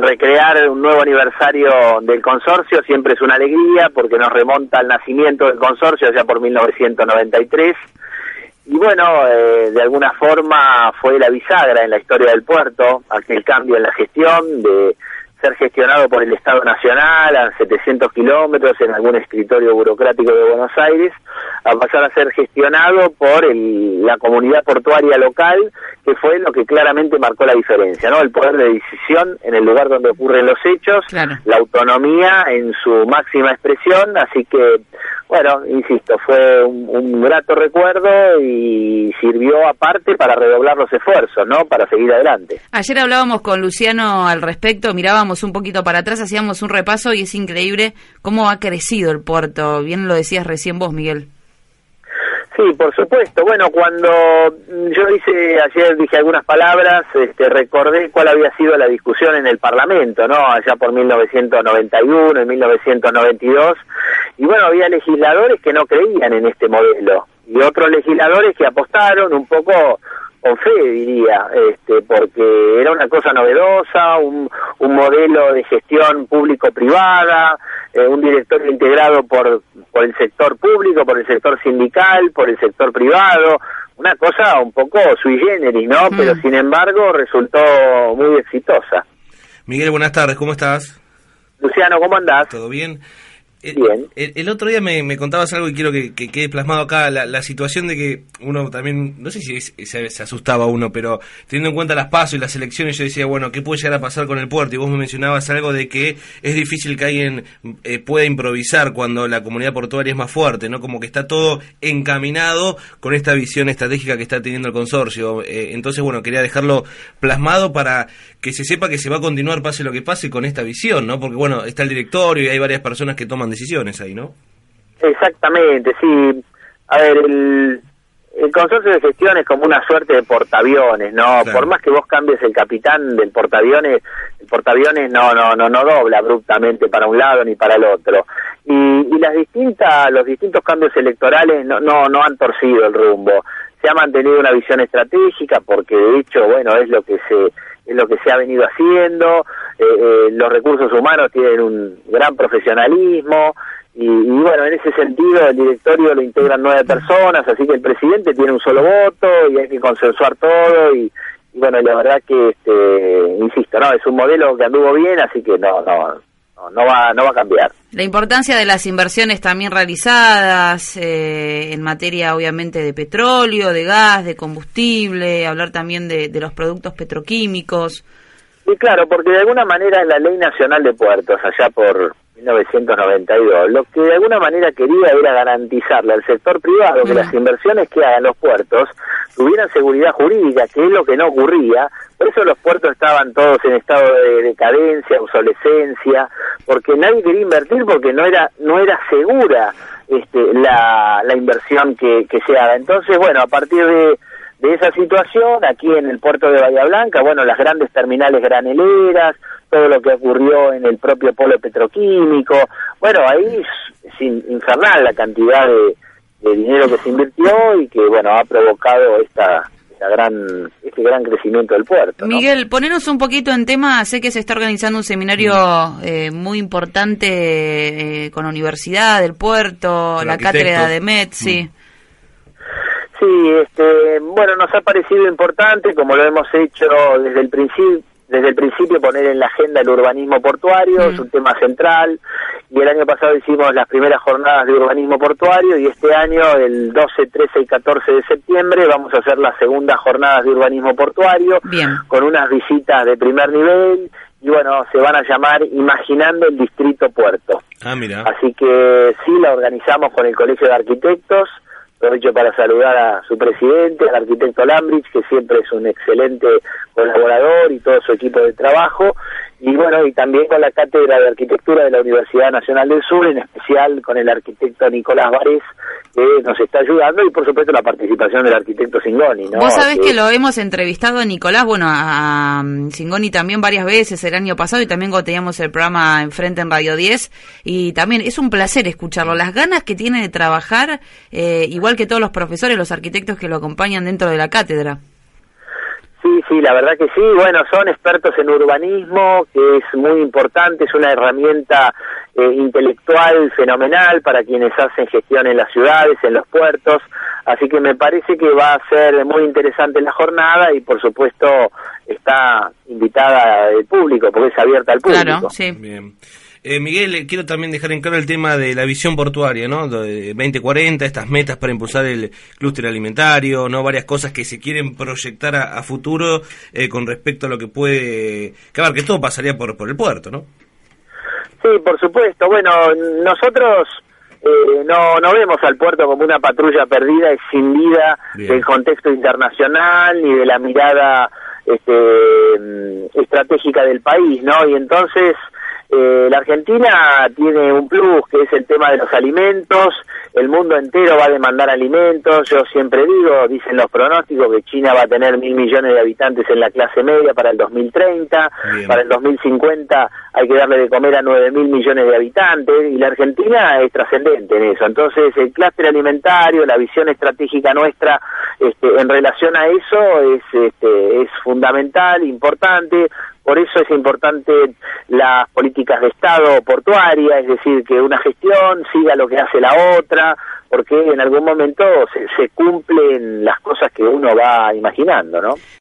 recrear un nuevo aniversario del consorcio siempre es una alegría porque nos remonta al nacimiento del consorcio allá por 1993 y bueno, eh, de alguna forma fue la bisagra en la historia del puerto, aquel cambio en la gestión de ser gestionado por el Estado Nacional a 700 kilómetros en algún escritorio burocrático de Buenos Aires, a pasar a ser gestionado por la comunidad portuaria local, que fue lo que claramente marcó la diferencia, ¿no? El poder de decisión en el lugar donde ocurren los hechos, la autonomía en su máxima expresión, así que bueno, insisto, fue un, grato recuerdo y sirvió aparte para redoblar los esfuerzos, ¿no? Para seguir adelante. Ayer hablábamos con Luciano al respecto, mirábamos un poquito para atrás, hacíamos un repaso y es increíble cómo ha crecido el puerto. Bien lo decías recién vos, Miguel. Sí, por supuesto. Bueno, cuando yo hice ayer dije algunas palabras, este, recordé cuál había sido la discusión en el Parlamento, ¿no? Allá por 1991, en 1992, y bueno, había legisladores que no creían en este modelo y otros legisladores que apostaron un poco con fe, diría, este, porque era una cosa novedosa, un, un modelo de gestión público-privada, eh, un directorio integrado por, por el sector público, por el sector sindical, por el sector privado, una cosa un poco sui generis, ¿no? Mm. Pero sin embargo resultó muy exitosa. Miguel, buenas tardes, ¿cómo estás? Luciano, ¿cómo andás? ¿Todo bien? El, otro día me, contabas algo y quiero que, quede plasmado acá, la, situación de que uno también, no sé si se, asustaba uno, pero teniendo en cuenta las pasos y las elecciones, yo decía, bueno, ¿qué puede llegar a pasar con el puerto? Y vos me mencionabas algo de que es difícil que alguien eh, pueda improvisar cuando la comunidad portuaria es más fuerte, ¿no? Como que está todo encaminado con esta visión estratégica que está teniendo el consorcio. Eh, entonces, bueno, quería dejarlo plasmado para que se sepa que se va a continuar, pase lo que pase, con esta visión, ¿no? Porque, bueno, está el directorio y hay varias personas que toman decisiones ahí, ¿no? Exactamente, sí. A ver, el, el consorcio de gestión es como una suerte de portaaviones, ¿no? Por más que vos cambies el capitán del portaaviones, el portaaviones no, no, no, no dobla abruptamente para un lado ni para el otro. Y, y las distintas, los distintos cambios electorales no, no, no han torcido el rumbo. Se ha mantenido una visión estratégica porque de hecho, bueno, es lo que se es lo que se ha venido haciendo, eh, eh, los recursos humanos tienen un gran profesionalismo y, bueno, en ese sentido el directorio lo integran nueve personas, así que el presidente tiene un solo voto y hay que consensuar todo y, bueno, la verdad que, este, insisto, no, es un modelo que anduvo bien, así que no, no, no, va, no va a cambiar. La importancia de las inversiones también realizadas eh, en materia, obviamente, de petróleo, de gas, de combustible, hablar también de, de los productos petroquímicos. Sí, claro, porque de alguna manera la Ley Nacional de Puertos, allá por 1992, lo que de alguna manera quería era garantizarle al sector privado que las inversiones que hagan los puertos tuvieran seguridad jurídica, que es lo que no ocurría. Por eso los puertos estaban todos en estado de decadencia, obsolescencia, porque nadie quería invertir porque no era no era segura este, la, la inversión que, que se haga. Entonces, bueno, a partir de de esa situación aquí en el puerto de Bahía Blanca, bueno, las grandes terminales graneleras, todo lo que ocurrió en el propio polo petroquímico, bueno, ahí es, infernal la cantidad de, dinero que se invirtió y que, bueno, ha provocado esta, gran este gran crecimiento del puerto. Miguel, ponernos un poquito en tema, sé que se está organizando un seminario eh, muy importante eh, con la Universidad del Puerto, la cátedra de Metzi. Mm. Sí, este, bueno, nos ha parecido importante, como lo hemos hecho desde el principio, desde el principio poner en la agenda el urbanismo portuario, es un tema central, y el año pasado hicimos las primeras jornadas de urbanismo portuario, y este año, el 12, 13 y 14 de septiembre, vamos a hacer las segundas jornadas de urbanismo portuario, con unas visitas de primer nivel, y bueno, se van a llamar Imaginando el Distrito Puerto. Ah, mira. Así que sí, la organizamos con el Colegio de Arquitectos, Aprovecho para saludar a su presidente, al arquitecto Lambrich, que siempre es un excelente colaborador y todo su equipo de trabajo y bueno, y también con la Cátedra de Arquitectura de la Universidad Nacional del Sur, en especial con el arquitecto Nicolás Varés, que nos está ayudando, y por supuesto la participación del arquitecto Singoni. ¿no? Vos sabés que, lo hemos entrevistado a Nicolás, bueno, a, Singoni también varias veces el año pasado, y también cuando teníamos el programa Enfrente en Radio 10, y también es un placer escucharlo, las ganas que tiene de trabajar, eh, igual que todos los profesores, los arquitectos que lo acompañan dentro de la cátedra. Sí, Sí, la verdad que sí. Bueno, son expertos en urbanismo, que es muy importante, es una herramienta eh, intelectual fenomenal para quienes hacen gestión en las ciudades, en los puertos. Así que me parece que va a ser muy interesante la jornada y, por supuesto, está invitada el público, porque es abierta al público. Claro, sí. Bien. Eh, Miguel, quiero también dejar en claro el tema de la visión portuaria, ¿no? De 2040, estas metas para impulsar el clúster alimentario, ¿no? Varias cosas que se quieren proyectar a, futuro eh, con respecto a lo que puede... Claro, que todo pasaría por, por el puerto, ¿no? Sí, por supuesto. Bueno, nosotros eh, no, no vemos al puerto como una patrulla perdida, escindida del contexto internacional ni de la mirada este, mm, estratégica del país, ¿no? Y entonces eh, la Argentina tiene un plus que es el tema de los alimentos, el mundo entero va a demandar alimentos, yo siempre digo, dicen los pronósticos que China va a tener mil millones de habitantes en la clase media para el 2030, para el 2050 hay que darle de comer a nueve mil millones de habitantes. Y la Argentina es trascendente en eso, entonces el clúster alimentario, la visión estratégica nuestra este, en relación a eso es, este, es fundamental, importante, por eso es importante las políticas de Estado portuaria, es decir, que una gestión siga lo que hace la otra, porque en algún momento se, se cumplen las cosas que uno va imaginando, ¿no?